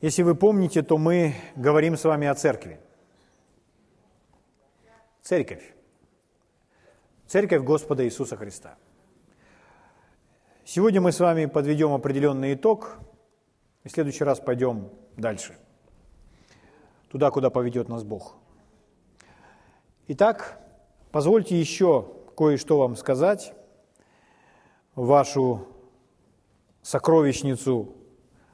Если вы помните, то мы говорим с вами о церкви. Церковь. Церковь Господа Иисуса Христа. Сегодня мы с вами подведем определенный итог, и в следующий раз пойдем дальше, туда, куда поведет нас Бог. Итак, позвольте еще кое-что вам сказать, вашу сокровищницу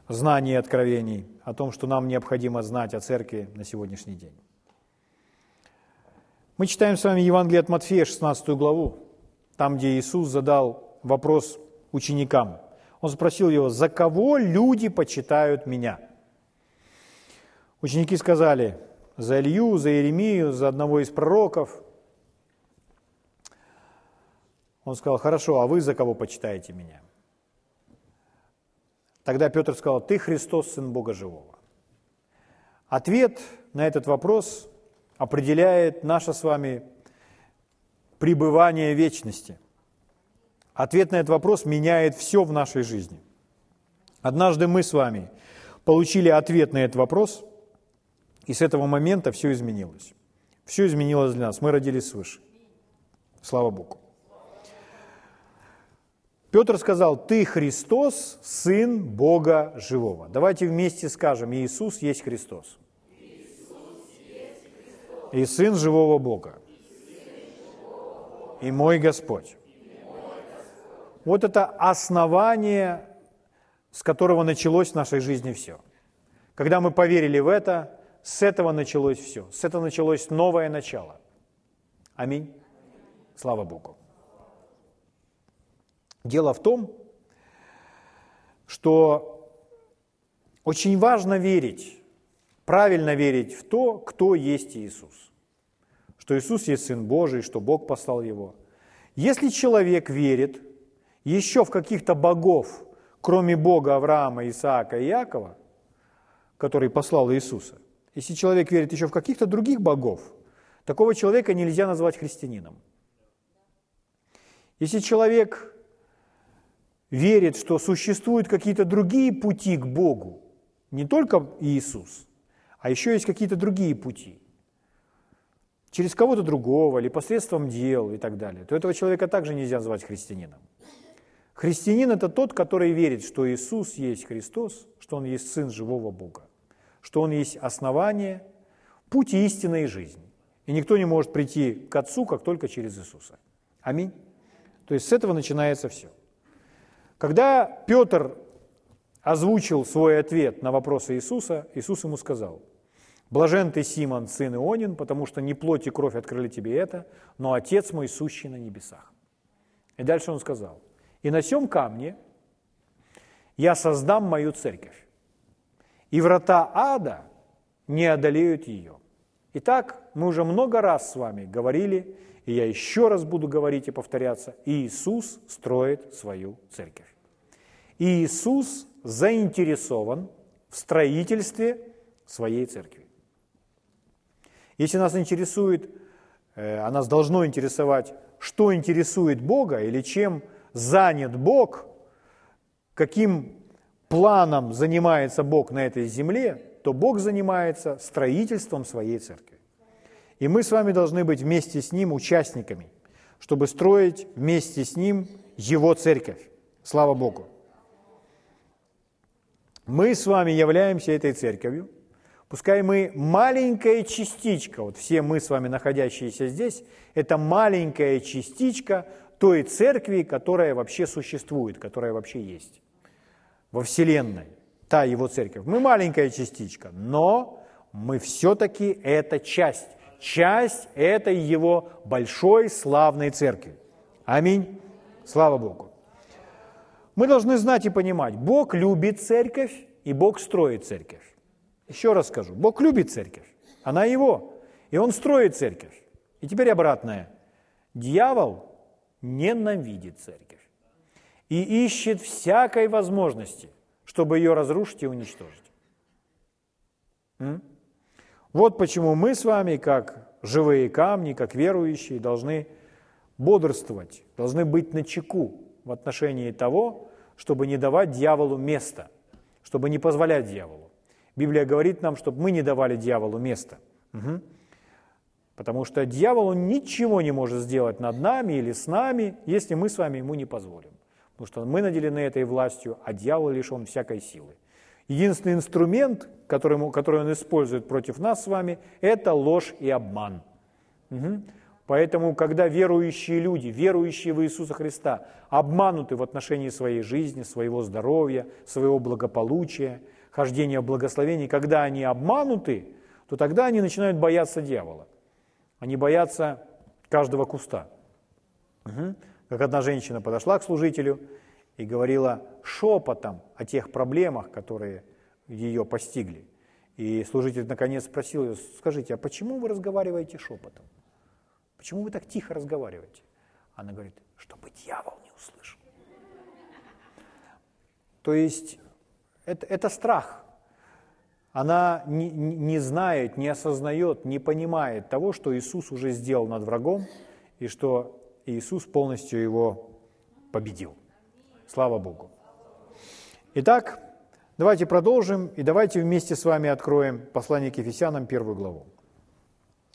знаний и откровений о том, что нам необходимо знать о церкви на сегодняшний день. Мы читаем с вами Евангелие от Матфея, 16 главу, там, где Иисус задал вопрос ученикам. Он спросил его, за кого люди почитают меня? Ученики сказали, за Илью, за Иеремию, за одного из пророков. Он сказал, хорошо, а вы за кого почитаете меня? Тогда Петр сказал, ты Христос, Сын Бога Живого. Ответ на этот вопрос определяет наше с вами пребывание вечности. Ответ на этот вопрос меняет все в нашей жизни. Однажды мы с вами получили ответ на этот вопрос, и с этого момента все изменилось. Все изменилось для нас. Мы родились свыше. Слава Богу. Петр сказал, ты Христос, Сын Бога Живого. Давайте вместе скажем, Иисус есть Христос. И Сын Живого Бога. И мой Господь. Вот это основание, с которого началось в нашей жизни все. Когда мы поверили в это, с этого началось все. С этого началось новое начало. Аминь. Слава Богу. Дело в том, что очень важно верить, правильно верить в то, кто есть Иисус. Что Иисус есть Сын Божий, что Бог послал Его. Если человек верит еще в каких-то богов, кроме Бога Авраама, Исаака и Иакова, который послал Иисуса, если человек верит еще в каких-то других богов, такого человека нельзя назвать христианином. Если человек верит, что существуют какие-то другие пути к Богу, не только Иисус, а еще есть какие-то другие пути, через кого-то другого или посредством дел и так далее, то этого человека также нельзя назвать христианином. Христианин – это тот, который верит, что Иисус есть Христос, что Он есть Сын живого Бога, что Он есть основание, путь истины и жизни. И никто не может прийти к Отцу, как только через Иисуса. Аминь. То есть с этого начинается все. Когда Петр озвучил свой ответ на вопросы Иисуса, Иисус ему сказал, «Блажен ты, Симон, сын Ионин, потому что не плоть и кровь открыли тебе это, но Отец мой сущий на небесах». И дальше он сказал, «И на сем камне я создам мою церковь, и врата ада не одолеют ее». Итак, мы уже много раз с вами говорили и я еще раз буду говорить и повторяться, Иисус строит свою церковь. Иисус заинтересован в строительстве своей церкви. Если нас интересует, э, а нас должно интересовать, что интересует Бога или чем занят Бог, каким планом занимается Бог на этой земле, то Бог занимается строительством своей церкви. И мы с вами должны быть вместе с Ним участниками, чтобы строить вместе с Ним Его церковь. Слава Богу. Мы с вами являемся этой церковью. Пускай мы маленькая частичка, вот все мы с вами находящиеся здесь, это маленькая частичка той церкви, которая вообще существует, которая вообще есть во Вселенной, та его церковь. Мы маленькая частичка, но мы все-таки это часть часть этой его большой славной церкви. Аминь. Слава Богу. Мы должны знать и понимать, Бог любит церковь, и Бог строит церковь. Еще раз скажу, Бог любит церковь, она его, и Он строит церковь. И теперь обратное. Дьявол ненавидит церковь и ищет всякой возможности, чтобы ее разрушить и уничтожить. Вот почему мы с вами, как живые камни, как верующие, должны бодрствовать, должны быть на чеку в отношении того, чтобы не давать дьяволу места, чтобы не позволять дьяволу. Библия говорит нам, чтобы мы не давали дьяволу место. Угу. Потому что дьявол он ничего не может сделать над нами или с нами, если мы с вами ему не позволим. Потому что мы наделены этой властью, а дьявол лишен всякой силы. Единственный инструмент, который, который он использует против нас с вами, это ложь и обман. Угу. Поэтому, когда верующие люди, верующие в Иисуса Христа, обмануты в отношении своей жизни, своего здоровья, своего благополучия, хождения в благословении, когда они обмануты, то тогда они начинают бояться дьявола. Они боятся каждого куста. Угу. Как одна женщина подошла к служителю и говорила шепотом о тех проблемах, которые ее постигли. И служитель наконец спросил ее, скажите, а почему вы разговариваете шепотом? Почему вы так тихо разговариваете? Она говорит, чтобы дьявол не услышал. То есть это, это страх. Она не, не знает, не осознает, не понимает того, что Иисус уже сделал над врагом, и что Иисус полностью его победил. Слава Богу. Итак, давайте продолжим, и давайте вместе с вами откроем послание к Ефесянам, первую главу.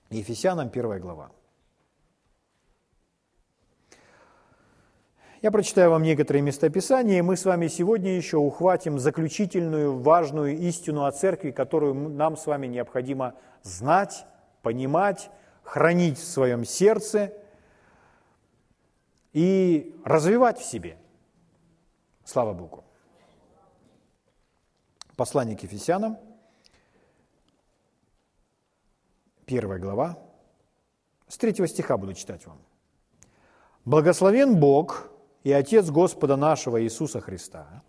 Ефесянам, первая глава. Я прочитаю вам некоторые местописания, и мы с вами сегодня еще ухватим заключительную важную истину о церкви, которую нам с вами необходимо знать, понимать, хранить в своем сердце и развивать в себе. Слава Богу. Послание к Ефесянам, первая глава, с третьего стиха буду читать вам. «Благословен Бог, и Отец Господа нашего Иисуса Христа,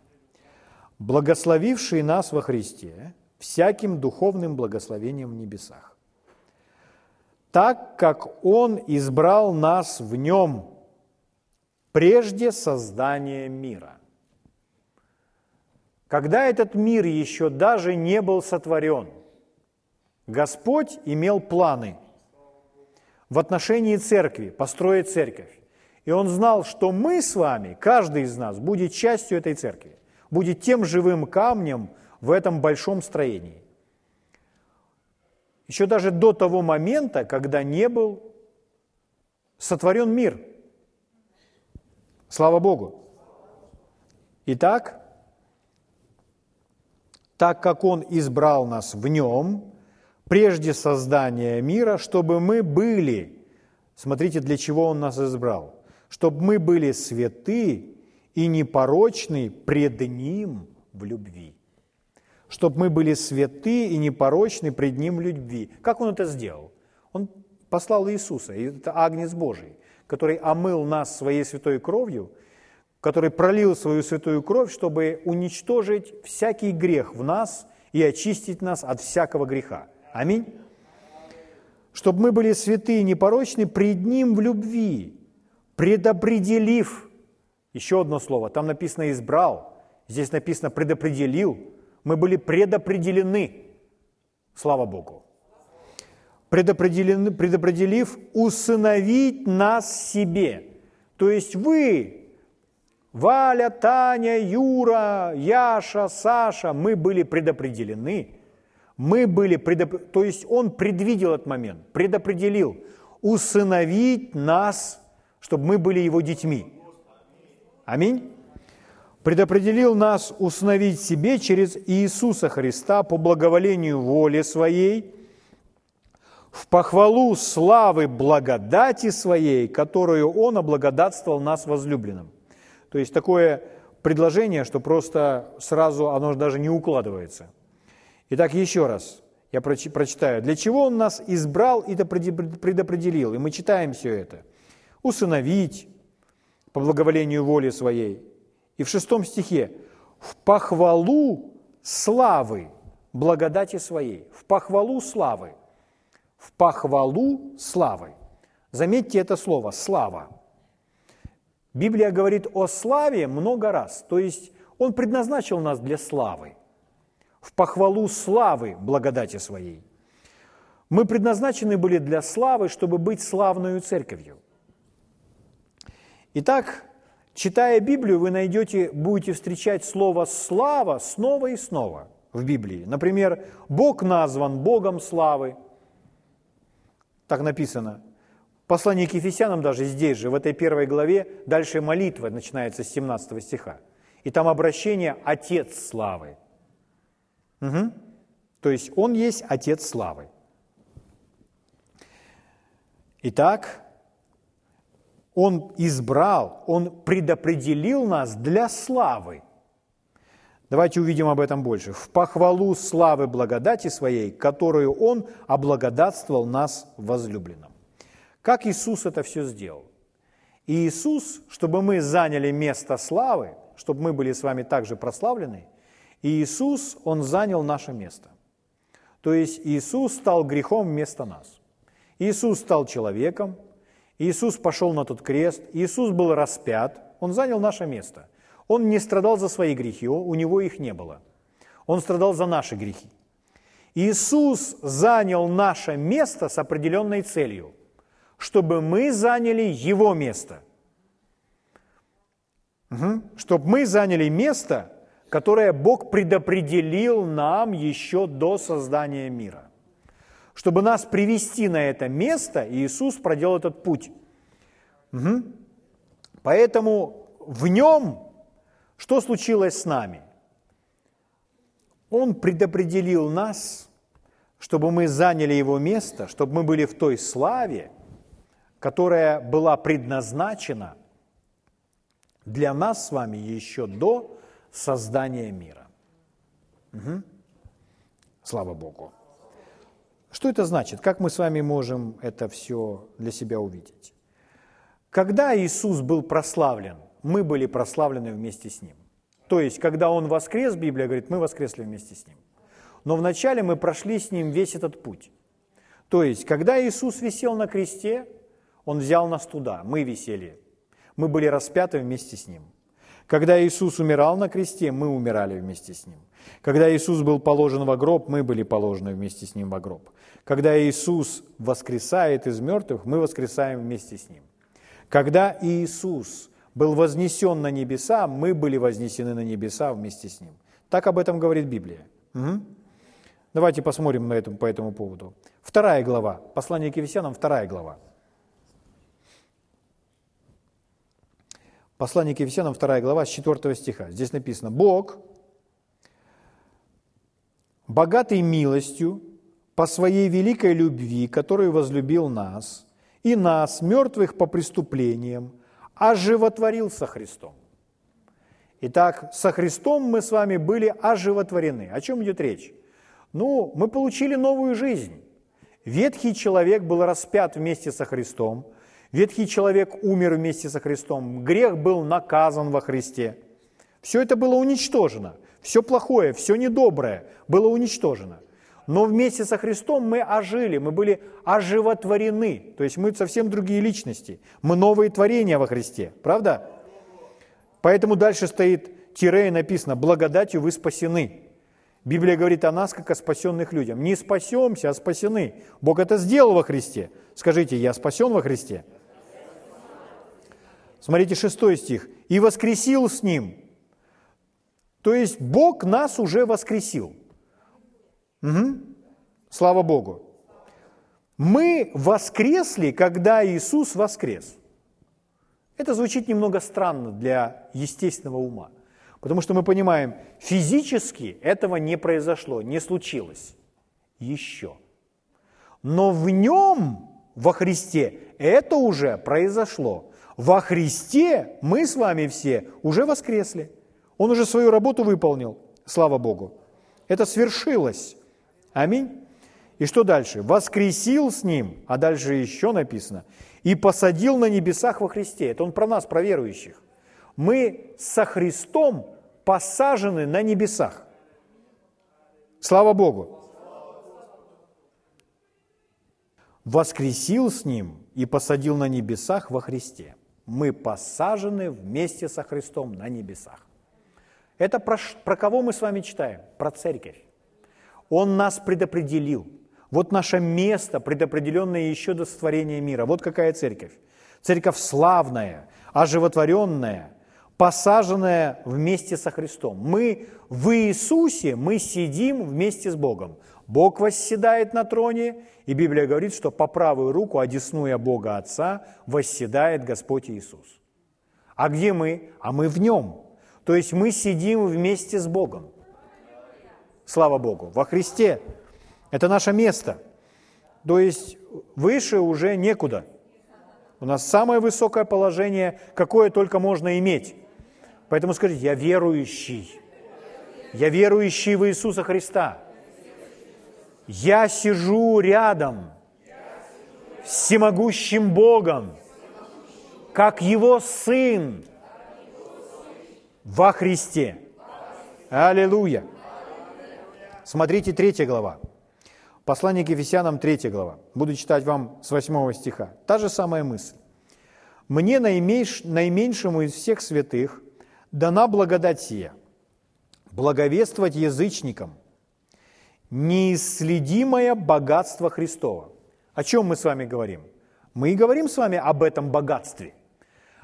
благословивший нас во Христе всяким духовным благословением в небесах, так как Он избрал нас в Нем прежде создания мира. Когда этот мир еще даже не был сотворен, Господь имел планы в отношении церкви, построить церковь. И он знал, что мы с вами, каждый из нас, будет частью этой церкви, будет тем живым камнем в этом большом строении. Еще даже до того момента, когда не был сотворен мир. Слава Богу. Итак, так как Он избрал нас в Нем, прежде создания мира, чтобы мы были, смотрите, для чего Он нас избрал – чтобы мы были святы и непорочны пред Ним в любви. Чтобы мы были святы и непорочны пред Ним в любви. Как Он это сделал? Он послал Иисуса, это Агнец Божий, который омыл нас своей святой кровью, который пролил свою святую кровь, чтобы уничтожить всякий грех в нас и очистить нас от всякого греха. Аминь. Чтобы мы были святы и непорочны пред Ним в любви, предопределив, еще одно слово, там написано «избрал», здесь написано «предопределил», мы были предопределены, слава Богу. Предопределив усыновить нас себе. То есть вы, Валя, Таня, Юра, Яша, Саша, мы были предопределены. Мы были, предоп... то есть Он предвидел этот момент, предопределил усыновить нас чтобы мы были Его детьми. Аминь. Предопределил нас установить себе через Иисуса Христа по благоволению воли Своей, в похвалу славы благодати Своей, которую Он облагодатствовал нас возлюбленным. То есть такое предложение, что просто сразу оно даже не укладывается. Итак, еще раз я прочитаю. Для чего Он нас избрал и предопределил? И мы читаем все это – усыновить по благоволению воли своей. И в шестом стихе «в похвалу славы благодати своей». В похвалу славы. В похвалу славы. Заметьте это слово «слава». Библия говорит о славе много раз, то есть Он предназначил нас для славы. В похвалу славы благодати своей. Мы предназначены были для славы, чтобы быть славную церковью – Итак, читая Библию, вы найдете, будете встречать слово «слава» снова и снова. в Библии. Например, Бог назван Богом славы. Так написано. Послание к Ефесянам даже здесь же, в этой первой главе, дальше молитва начинается с 17 стиха. И там обращение «Отец славы». Угу. То есть Он есть Отец славы. Итак, Он избрал, Он предопределил нас для славы. Давайте увидим об этом больше. В похвалу славы благодати Своей, которую Он облагодатствовал нас возлюбленным. Как Иисус это все сделал? И Иисус, чтобы мы заняли место славы, чтобы мы были с вами также прославлены, и Иисус, Он занял наше место. То есть Иисус стал грехом вместо нас. Иисус стал человеком, Иисус пошел на тот крест, Иисус был распят, Он занял наше место. Он не страдал за свои грехи, у Него их не было. Он страдал за наши грехи. Иисус занял наше место с определенной целью, чтобы мы заняли Его место. Угу. Чтобы мы заняли место, которое Бог предопределил нам еще до создания мира. Чтобы нас привести на это место, Иисус проделал этот путь. Угу. Поэтому в нем что случилось с нами? Он предопределил нас, чтобы мы заняли Его место, чтобы мы были в той славе, которая была предназначена для нас с вами еще до создания мира. Угу. Слава Богу. Что это значит? Как мы с вами можем это все для себя увидеть? Когда Иисус был прославлен, мы были прославлены вместе с Ним. То есть, когда Он воскрес, Библия говорит, мы воскресли вместе с Ним. Но вначале мы прошли с Ним весь этот путь. То есть, когда Иисус висел на кресте, Он взял нас туда, мы висели. Мы были распяты вместе с Ним. Когда Иисус умирал на кресте, мы умирали вместе с Ним. Когда Иисус был положен в гроб, мы были положены вместе с Ним в гроб. Когда Иисус воскресает из мертвых, мы воскресаем вместе с Ним. Когда Иисус был вознесен на небеса, мы были вознесены на небеса вместе с Ним. Так об этом говорит Библия. Угу. Давайте посмотрим на этом, по этому поводу. Вторая глава, послание к Ефесянам, вторая глава. Послание к Ефесянам, 2 глава, с 4 стиха. Здесь написано, «Бог, богатый милостью, по своей великой любви, которую возлюбил нас, и нас, мертвых по преступлениям, оживотворил со Христом». Итак, со Христом мы с вами были оживотворены. О чем идет речь? Ну, мы получили новую жизнь. Ветхий человек был распят вместе со Христом – Ветхий человек умер вместе со Христом, грех был наказан во Христе. Все это было уничтожено. Все плохое, все недоброе было уничтожено. Но вместе со Христом мы ожили, мы были оживотворены. То есть мы совсем другие личности. Мы новые творения во Христе. Правда? Поэтому дальше стоит тире и написано «благодатью вы спасены». Библия говорит о нас, как о спасенных людях. Не спасемся, а спасены. Бог это сделал во Христе. Скажите, я спасен во Христе? Смотрите, шестой стих. «И воскресил с Ним». То есть Бог нас уже воскресил. Угу. Слава Богу. Мы воскресли, когда Иисус воскрес. Это звучит немного странно для естественного ума, потому что мы понимаем, физически этого не произошло, не случилось еще. Но в нем, во Христе, это уже произошло. Во Христе мы с вами все уже воскресли. Он уже свою работу выполнил, слава Богу. Это свершилось. Аминь. И что дальше? Воскресил с Ним, а дальше еще написано, и посадил на небесах во Христе. Это он про нас, про верующих. Мы со Христом посажены на небесах. Слава Богу. Воскресил с Ним и посадил на небесах во Христе мы посажены вместе со Христом на небесах. Это про, про кого мы с вами читаем? Про церковь. Он нас предопределил. Вот наше место, предопределенное еще до сотворения мира. Вот какая церковь. Церковь славная, оживотворенная, посаженное вместе со Христом. Мы в Иисусе, мы сидим вместе с Богом. Бог восседает на троне, и Библия говорит, что по правую руку, одесную Бога Отца, восседает Господь Иисус. А где мы? А мы в Нем. То есть мы сидим вместе с Богом. Слава Богу. Во Христе. Это наше место. То есть выше уже некуда. У нас самое высокое положение, какое только можно иметь. Поэтому скажите, я верующий. Я верующий в Иисуса Христа. Я сижу рядом с всемогущим Богом, как Его Сын во Христе. Аллилуйя. Смотрите, третья глава. Послание к Ефесянам, третья глава. Буду читать вам с восьмого стиха. Та же самая мысль. «Мне, наименьшему из всех святых, дана благодать сия, благовествовать язычникам неисследимое богатство Христова». О чем мы с вами говорим? Мы и говорим с вами об этом богатстве.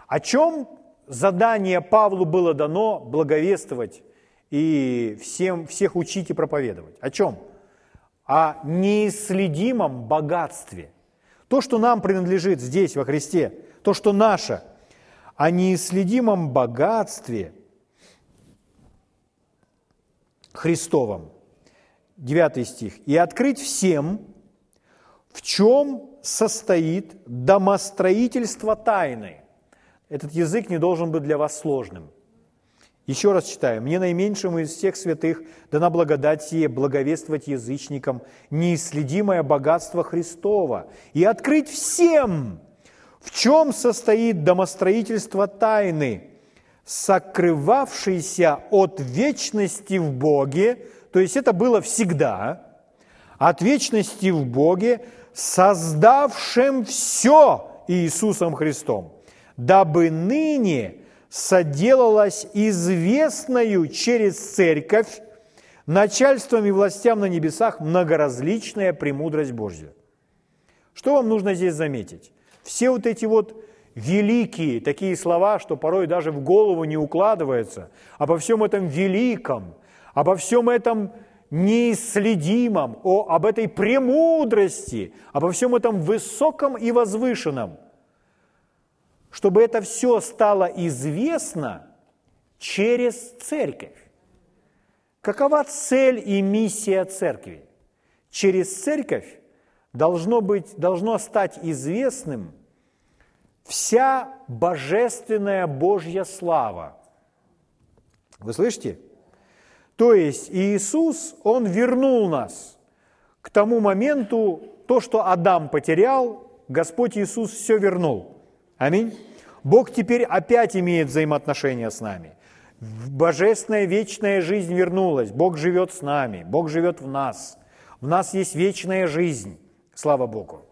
О чем задание Павлу было дано благовествовать и всем, всех учить и проповедовать. О чем? О неисследимом богатстве. То, что нам принадлежит здесь, во Христе, то, что наше, о неисследимом богатстве Христовом. 9 стих. «И открыть всем, в чем состоит домостроительство тайны». Этот язык не должен быть для вас сложным. Еще раз читаю. «Мне наименьшему из всех святых дана благодать сие, благовествовать язычникам неисследимое богатство Христова и открыть всем, в чем состоит домостроительство тайны, сокрывавшейся от вечности в Боге, то есть это было всегда, от вечности в Боге, создавшим все Иисусом Христом, дабы ныне соделалась известною через церковь начальством и властям на небесах многоразличная премудрость Божья. Что вам нужно здесь заметить? Все вот эти вот великие такие слова, что порой даже в голову не укладывается, обо всем этом великом, обо всем этом неисследимом, о, об этой премудрости, обо всем этом высоком и возвышенном – чтобы это все стало известно через церковь. Какова цель и миссия церкви? Через церковь должно, быть, должно стать известным вся божественная Божья слава. Вы слышите? То есть Иисус, Он вернул нас к тому моменту, то, что Адам потерял, Господь Иисус все вернул – Аминь. Бог теперь опять имеет взаимоотношения с нами. Божественная вечная жизнь вернулась. Бог живет с нами, Бог живет в нас. В нас есть вечная жизнь, слава Богу.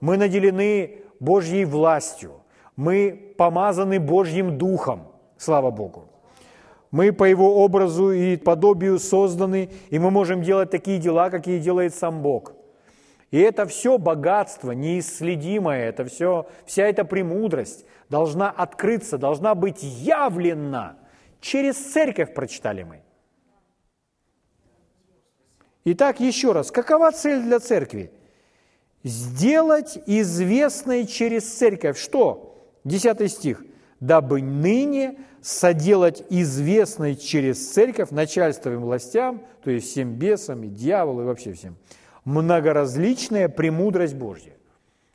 Мы наделены Божьей властью. Мы помазаны Божьим Духом, слава Богу. Мы по Его образу и подобию созданы, и мы можем делать такие дела, какие делает сам Бог – и это все богатство неисследимое, это все, вся эта премудрость должна открыться, должна быть явлена. Через церковь прочитали мы. Итак, еще раз, какова цель для церкви? Сделать известной через церковь что? Десятый стих. «Дабы ныне соделать известной через церковь начальством и властям, то есть всем бесам и дьяволу и вообще всем, многоразличная премудрость Божья.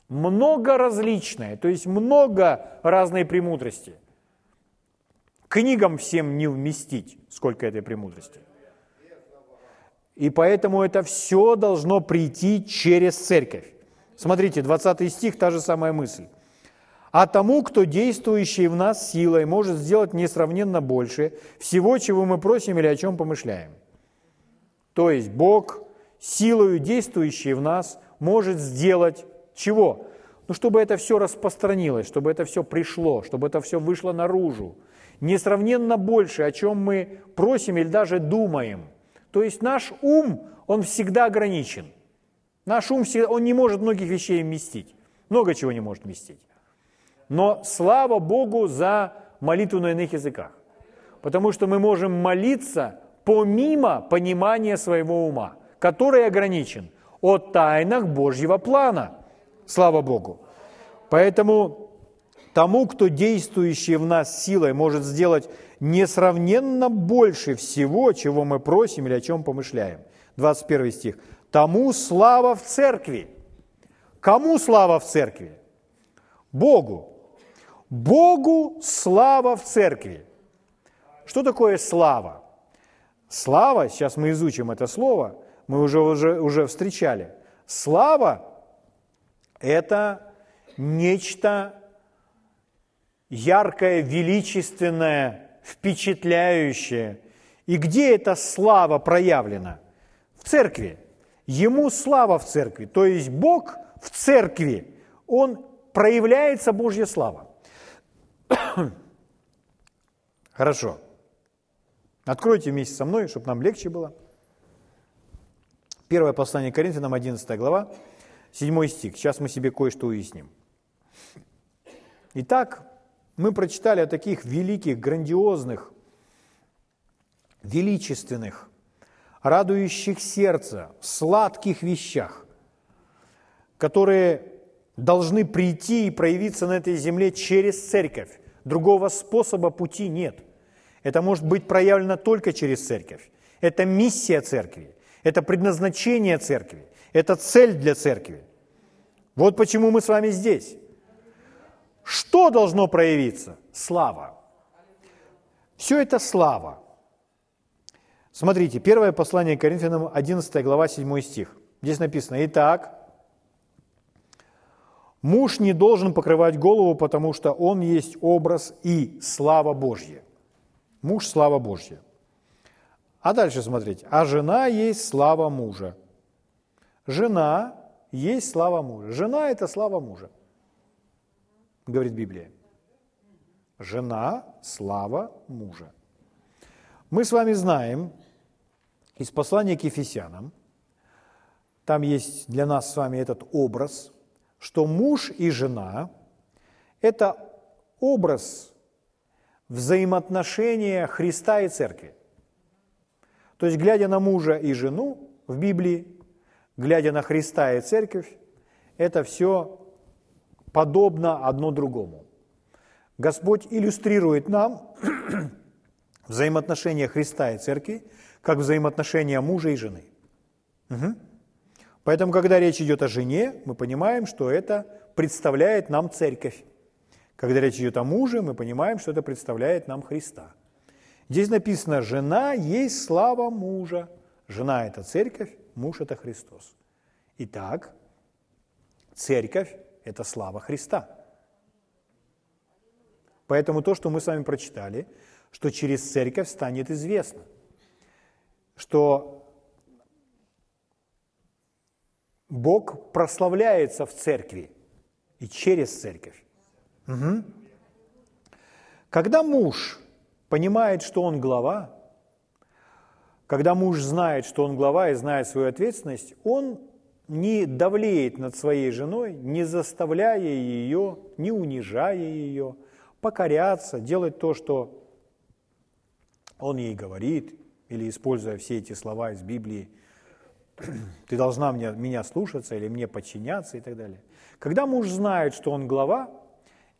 Многоразличная, то есть много разной премудрости. Книгам всем не вместить, сколько этой премудрости. И поэтому это все должно прийти через церковь. Смотрите, 20 стих, та же самая мысль. «А тому, кто действующий в нас силой, может сделать несравненно больше всего, чего мы просим или о чем помышляем». То есть Бог силою действующей в нас может сделать чего? Ну, чтобы это все распространилось, чтобы это все пришло, чтобы это все вышло наружу. Несравненно больше, о чем мы просим или даже думаем. То есть наш ум, он всегда ограничен. Наш ум, всегда, он не может многих вещей вместить. Много чего не может вместить. Но слава Богу за молитву на иных языках? Потому что мы можем молиться помимо понимания своего ума, который ограничен о тайнах Божьего плана. Слава Богу. Поэтому тому, кто действующий в нас силой может сделать несравненно больше всего, чего мы просим или о чем помышляем. 21 стих. Тому слава в церкви. Кому слава в церкви? Богу. Богу слава в церкви. Что такое слава? Слава, сейчас мы изучим это слово, мы уже, уже, уже встречали. Слава – это нечто яркое, величественное, впечатляющее. И где эта слава проявлена? В церкви. Ему слава в церкви. То есть Бог в церкви, Он проявляется Божья слава. Хорошо. Откройте вместе со мной, чтобы нам легче было. Первое послание Коринфянам, 11 глава, 7 стих. Сейчас мы себе кое-что уясним. Итак, мы прочитали о таких великих, грандиозных, величественных, радующих сердце, сладких вещах, которые должны прийти и проявиться на этой земле через церковь. Другого способа пути нет. Это может быть проявлено только через церковь. Это миссия церкви, это предназначение церкви, это цель для церкви. Вот почему мы с вами здесь. Что должно проявиться? Слава. Все это слава. Смотрите, первое послание Коринфянам, 11 глава, 7 стих. Здесь написано, «Итак, муж не должен покрывать голову, потому что он есть образ и слава Божья». Муж – слава Божья. А дальше смотрите, «А жена есть слава мужа». Жена есть слава мужа. Жена – это слава мужа говорит Библия. Жена – слава мужа. Мы с вами знаем из послания к Ефесянам, там есть для нас с вами этот образ, что муж и жена – это образ взаимоотношения Христа и Церкви. То есть, глядя на мужа и жену в Библии, глядя на Христа и Церковь, это все подобно одно другому. Господь иллюстрирует нам взаимоотношения Христа и Церкви, как взаимоотношения мужа и жены. Угу. Поэтому, когда речь идет о жене, мы понимаем, что это представляет нам церковь. Когда речь идет о муже, мы понимаем, что это представляет нам Христа. Здесь написано, жена есть слава мужа. Жена – это церковь, муж – это Христос. Итак, церковь это слава Христа. Поэтому то, что мы с вами прочитали, что через церковь станет известно, что Бог прославляется в церкви и через церковь. Угу. Когда муж понимает, что он глава, когда муж знает, что он глава и знает свою ответственность, он не давлеет над своей женой, не заставляя ее, не унижая ее, покоряться, делать то, что он ей говорит, или используя все эти слова из Библии, ты должна мне, меня слушаться или мне подчиняться и так далее. Когда муж знает, что он глава,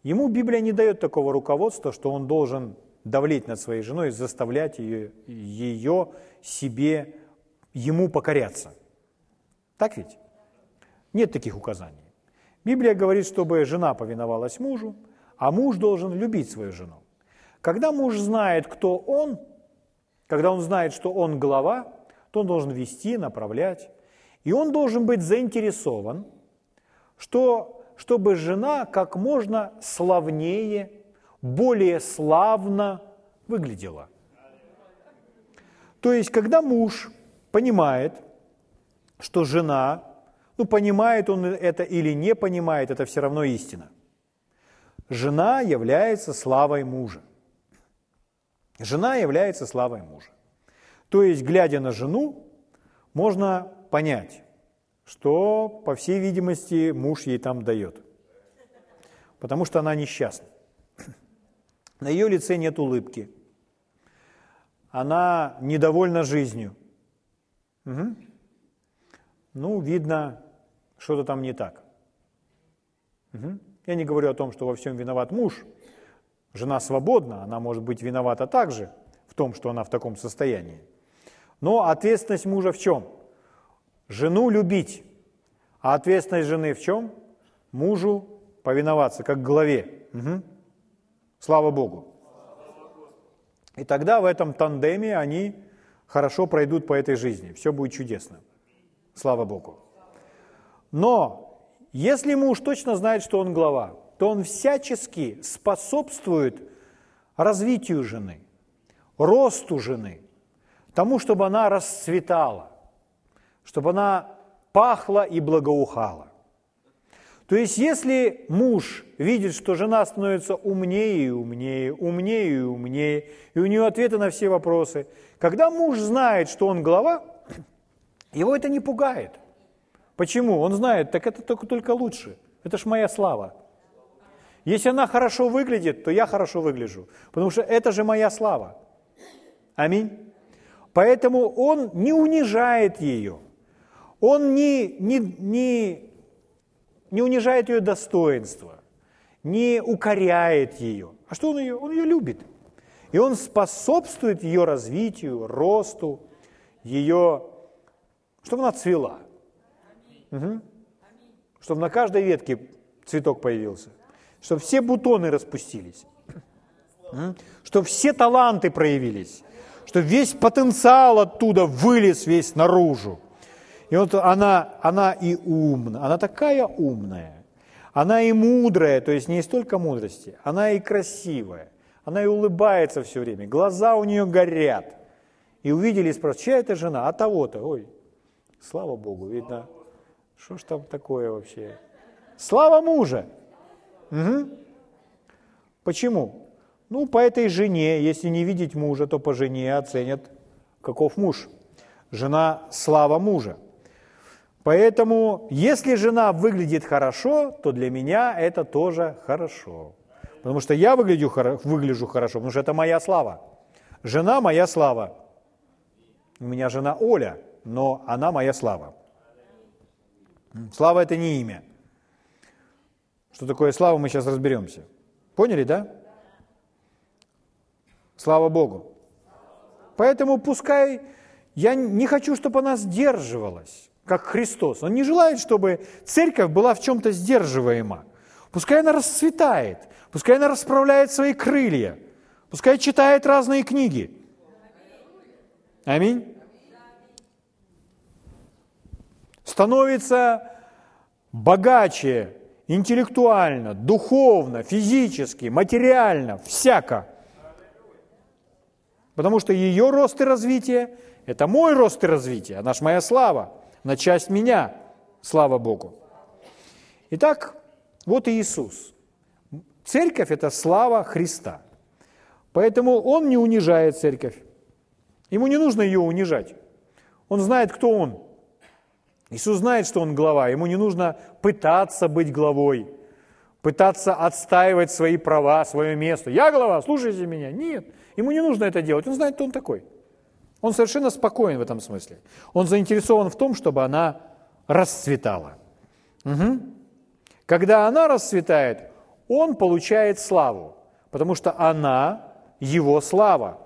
ему Библия не дает такого руководства, что он должен давлеть над своей женой, заставлять ее, ее себе, ему покоряться. Так ведь? Нет таких указаний. Библия говорит, чтобы жена повиновалась мужу, а муж должен любить свою жену. Когда муж знает, кто он, когда он знает, что он глава, то он должен вести, направлять. И он должен быть заинтересован, что, чтобы жена как можно славнее, более славно выглядела. То есть, когда муж понимает, что жена, ну, понимает он это или не понимает, это все равно истина. Жена является славой мужа. Жена является славой мужа. То есть, глядя на жену, можно понять, что, по всей видимости, муж ей там дает. Потому что она несчастна. На ее лице нет улыбки. Она недовольна жизнью. Угу. Ну, видно, что-то там не так. Угу. Я не говорю о том, что во всем виноват муж. Жена свободна, она может быть виновата также в том, что она в таком состоянии. Но ответственность мужа в чем? Жену любить. А ответственность жены в чем? Мужу повиноваться, как главе. Угу. Слава Богу. И тогда в этом тандеме они хорошо пройдут по этой жизни. Все будет чудесно. Слава Богу. Но если муж точно знает, что он глава, то он всячески способствует развитию жены, росту жены, тому, чтобы она расцветала, чтобы она пахла и благоухала. То есть, если муж видит, что жена становится умнее и умнее, умнее и умнее, и у нее ответы на все вопросы, когда муж знает, что он глава, его это не пугает. Почему? Он знает, так это только, только лучше. Это ж моя слава. Если она хорошо выглядит, то я хорошо выгляжу, потому что это же моя слава. Аминь. Поэтому он не унижает ее, он не, не, не не унижает ее достоинство, не укоряет ее. А что он ее? Он ее любит. И он способствует ее развитию, росту, ее, чтобы она цвела. Угу. Чтобы на каждой ветке цветок появился. Чтобы все бутоны распустились. Угу. Чтобы все таланты проявились. Чтобы весь потенциал оттуда вылез весь наружу. И вот она, она и умна, она такая умная, она и мудрая, то есть не столько мудрости, она и красивая, она и улыбается все время, глаза у нее горят. И увидели и спрашивают, чья это жена? А того-то, ой, слава Богу, видно, что ж там такое вообще? Слава мужа! Угу. Почему? Ну, по этой жене, если не видеть мужа, то по жене оценят, каков муж. Жена – слава мужа. Поэтому, если жена выглядит хорошо, то для меня это тоже хорошо. Потому что я выгляжу, выгляжу хорошо, потому что это моя слава. Жена моя слава. У меня жена Оля, но она моя слава. Слава это не имя. Что такое слава, мы сейчас разберемся. Поняли, да? Слава Богу. Поэтому пускай я не хочу, чтобы она сдерживалась как Христос. Он не желает, чтобы церковь была в чем-то сдерживаема. Пускай она расцветает, пускай она расправляет свои крылья, пускай читает разные книги. Аминь. Становится богаче интеллектуально, духовно, физически, материально, всяко. Потому что ее рост и развитие – это мой рост и развитие, она же моя слава на часть меня, слава Богу. Итак, вот и Иисус. Церковь – это слава Христа. Поэтому Он не унижает церковь. Ему не нужно ее унижать. Он знает, кто Он. Иисус знает, что Он глава. Ему не нужно пытаться быть главой, пытаться отстаивать свои права, свое место. Я глава, слушайте меня. Нет, ему не нужно это делать. Он знает, кто Он такой – он совершенно спокоен в этом смысле. Он заинтересован в том, чтобы она расцветала. Угу. Когда она расцветает, он получает славу, потому что она его слава.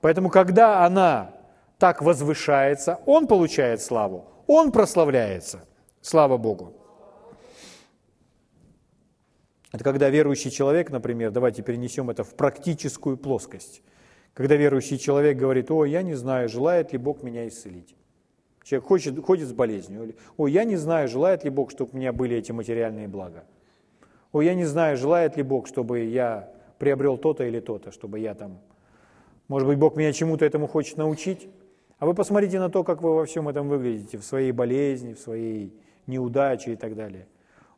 Поэтому, когда она так возвышается, он получает славу, он прославляется. Слава Богу. Это когда верующий человек, например, давайте перенесем это в практическую плоскость. Когда верующий человек говорит, о, я не знаю, желает ли Бог меня исцелить. Человек хочет, ходит с болезнью. О, я не знаю, желает ли Бог, чтобы у меня были эти материальные блага. О, я не знаю, желает ли Бог, чтобы я приобрел то-то или то-то, чтобы я там... Может быть, Бог меня чему-то этому хочет научить? А вы посмотрите на то, как вы во всем этом выглядите, в своей болезни, в своей неудаче и так далее.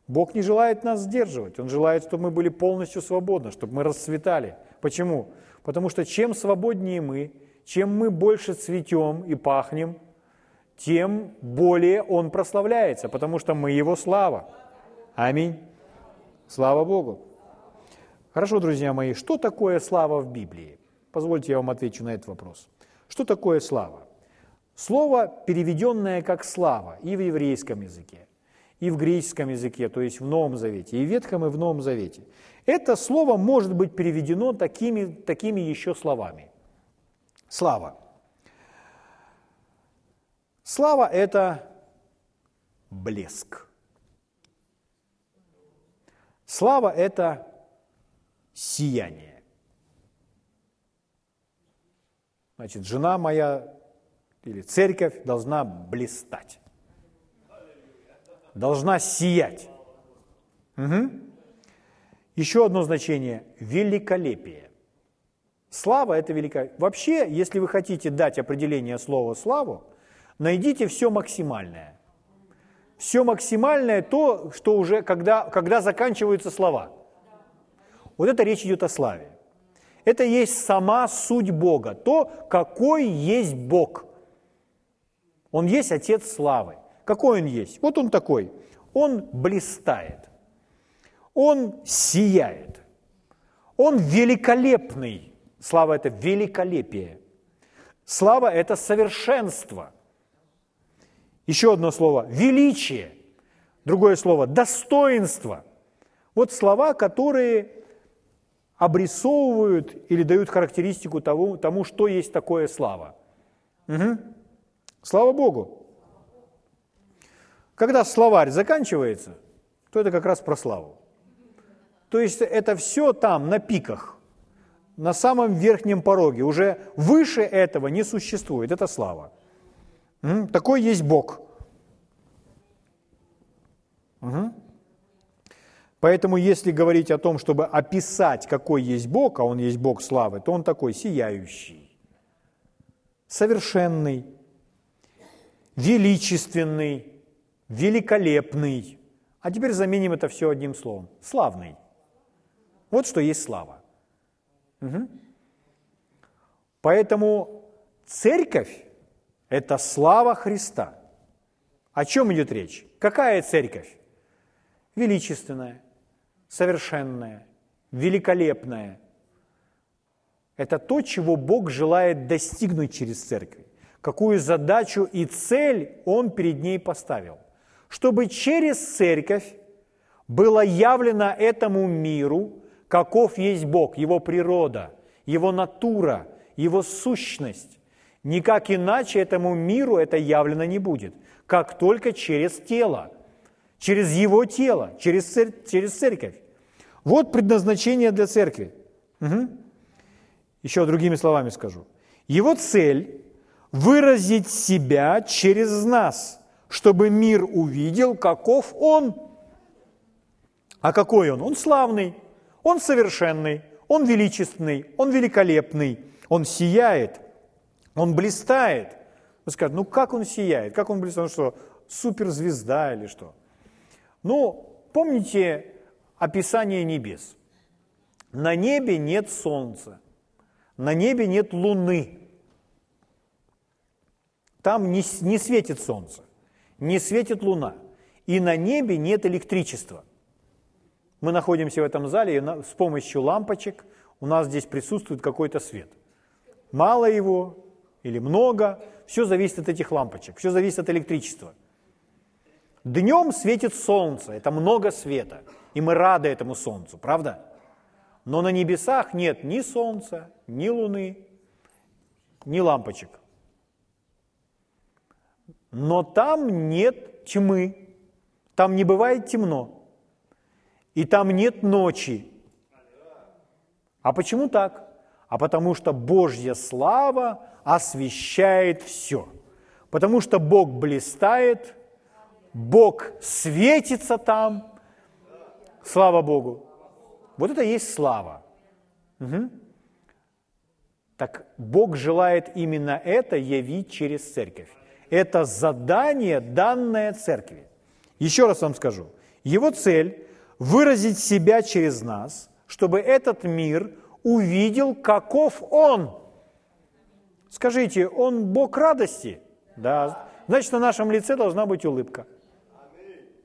Бог не желает нас сдерживать, Он желает, чтобы мы были полностью свободны, чтобы мы расцветали. Почему? Потому что чем свободнее мы, чем мы больше цветем и пахнем, тем более Он прославляется, потому что мы Его слава. Аминь. Слава Богу. Хорошо, друзья мои, что такое слава в Библии? Позвольте я вам отвечу на этот вопрос. Что такое слава? Слово, переведенное как слава и в еврейском языке, и в греческом языке, то есть в Новом Завете, и в Ветхом, и в Новом Завете. Это слово может быть переведено такими, такими еще словами. Слава. Слава – это блеск. Слава – это сияние. Значит, жена моя или церковь должна блистать, должна сиять. Угу. Еще одно значение – великолепие. Слава – это великолепие. Вообще, если вы хотите дать определение слова «славу», найдите все максимальное. Все максимальное то, что уже, когда, когда заканчиваются слова. Вот это речь идет о славе. Это есть сама суть Бога, то, какой есть Бог. Он есть Отец славы. Какой он есть? Вот он такой. Он блистает. Он сияет. Он великолепный. Слава – это великолепие. Слава – это совершенство. Еще одно слово – величие. Другое слово – достоинство. Вот слова, которые обрисовывают или дают характеристику того, тому, что есть такое слава. Угу. Слава Богу. Когда словарь заканчивается, то это как раз про славу. То есть это все там, на пиках, на самом верхнем пороге. Уже выше этого не существует. Это слава. Такой есть Бог. Угу. Поэтому если говорить о том, чтобы описать, какой есть Бог, а Он есть Бог славы, то Он такой сияющий, совершенный, величественный, великолепный. А теперь заменим это все одним словом. Славный. Вот что есть слава. Угу. Поэтому церковь – это слава Христа. О чем идет речь? Какая церковь? Величественная, совершенная, великолепная. Это то, чего Бог желает достигнуть через церковь. Какую задачу и цель Он перед ней поставил. Чтобы через церковь было явлено этому миру, каков есть Бог, Его природа, Его натура, Его сущность. Никак иначе этому миру это явлено не будет, как только через тело, через Его тело, через, через церковь. Вот предназначение для церкви. Угу. Еще другими словами скажу. Его цель – выразить себя через нас, чтобы мир увидел, каков Он. А какой Он? Он славный, Он совершенный, Он величественный, Он великолепный, Он сияет, Он блистает. Вы скажете, ну как Он сияет, как Он блистает, он что, суперзвезда или что? Ну, помните описание небес. На небе нет солнца, на небе нет луны. Там не, не светит солнце, не светит луна. И на небе нет электричества. Мы находимся в этом зале, и с помощью лампочек у нас здесь присутствует какой-то свет. Мало его или много, все зависит от этих лампочек, все зависит от электричества. Днем светит солнце, это много света – и мы рады этому солнцу, правда? Но на небесах нет ни солнца, ни луны, ни лампочек. Но там нет тьмы, там не бывает темно, и там нет ночи. А почему так? А потому что Божья слава освещает все. Потому что Бог блистает, Бог светится там – Слава Богу. Вот это и есть слава. Угу. Так Бог желает именно это явить через церковь. Это задание, данное церкви. Еще раз вам скажу. Его цель – выразить себя через нас, чтобы этот мир увидел, каков Он. Скажите, Он Бог радости? Да. Значит, на нашем лице должна быть улыбка.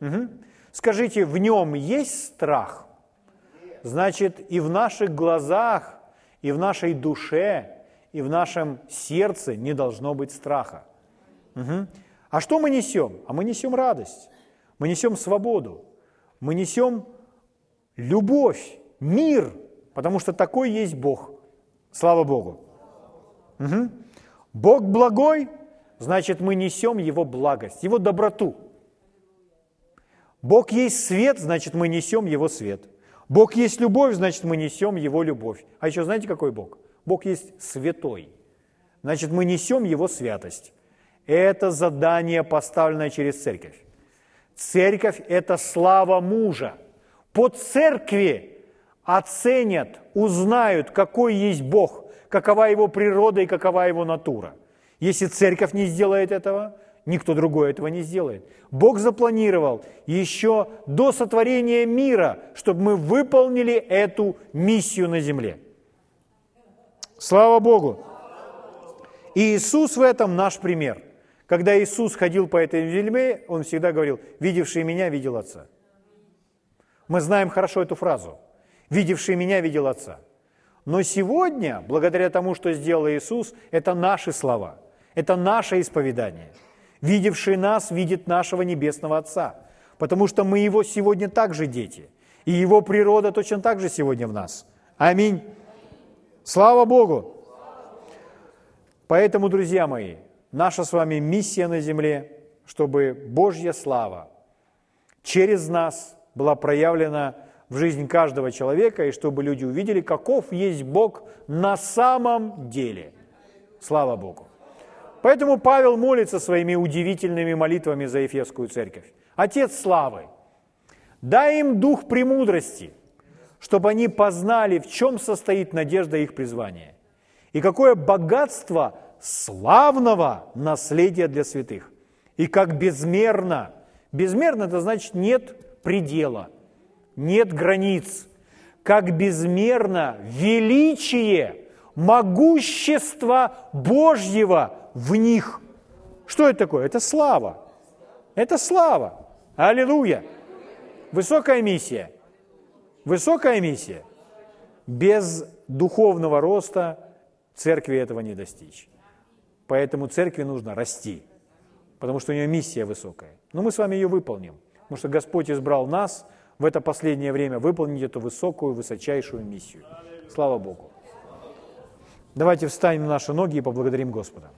Угу. Скажите, в нем есть страх? значит и в наших глазах, и в нашей душе, и в нашем сердце не должно быть страха. Угу. А что мы несем? А мы несем радость, мы несем свободу, мы несем любовь, мир, потому что такой есть Бог. Слава Богу. Угу. Бог благой, значит мы несем Его благость, Его доброту. Бог есть свет, значит мы несем Его свет. Бог есть любовь, значит мы несем Его любовь. А еще знаете, какой Бог? Бог есть святой. Значит, мы несем Его святость. Это задание, поставленное через церковь. Церковь – это слава мужа. По церкви оценят, узнают, какой есть Бог, какова его природа и какова его натура. Если церковь не сделает этого, никто другой этого не сделает. Бог запланировал еще до сотворения мира, чтобы мы выполнили эту миссию на земле. Слава Богу! И Иисус в этом наш пример. Когда Иисус ходил по этой земле, Он всегда говорил, видевший меня, видел Отца. Мы знаем хорошо эту фразу. Видевший меня, видел Отца. Но сегодня, благодаря тому, что сделал Иисус, это наши слова, это наше исповедание. Видевший нас, видит нашего Небесного Отца, потому что мы Его сегодня также дети, и Его природа точно так же сегодня в нас. Аминь. Слава Богу! Поэтому, друзья мои, наша с вами миссия на земле, чтобы Божья слава через нас была проявлена в жизнь каждого человека, и чтобы люди увидели, каков есть Бог на самом деле. Слава Богу. Поэтому Павел молится своими удивительными молитвами за Ефесскую церковь. Отец славы, дай им дух премудрости, чтобы они познали, в чем состоит надежда их призвания, и какое богатство славного наследия для святых, и как безмерно, безмерно это значит нет предела, нет границ, как безмерно величие, могущество Божьего в них. Что это такое? Это слава. Это слава. Аллилуйя. Высокая миссия. Высокая миссия. Без духовного роста церкви этого не достичь. Поэтому церкви нужно расти, потому что у нее миссия высокая. Но мы с вами ее выполним, потому что Господь избрал нас в это последнее время выполнить эту высокую, высочайшую миссию. Слава Богу. Давайте встанем на наши ноги и поблагодарим Господа.